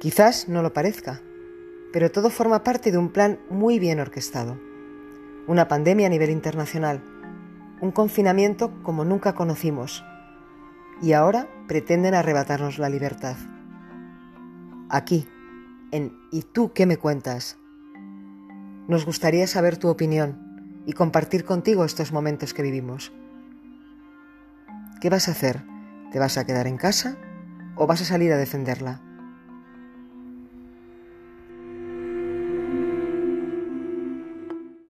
Quizás no lo parezca, pero todo forma parte de un plan muy bien orquestado. Una pandemia a nivel internacional, un confinamiento como nunca conocimos, y ahora pretenden arrebatarnos la libertad. Aquí, en ¿Y tú qué me cuentas? Nos gustaría saber tu opinión y compartir contigo estos momentos que vivimos. ¿Qué vas a hacer? ¿Te vas a quedar en casa o vas a salir a defenderla?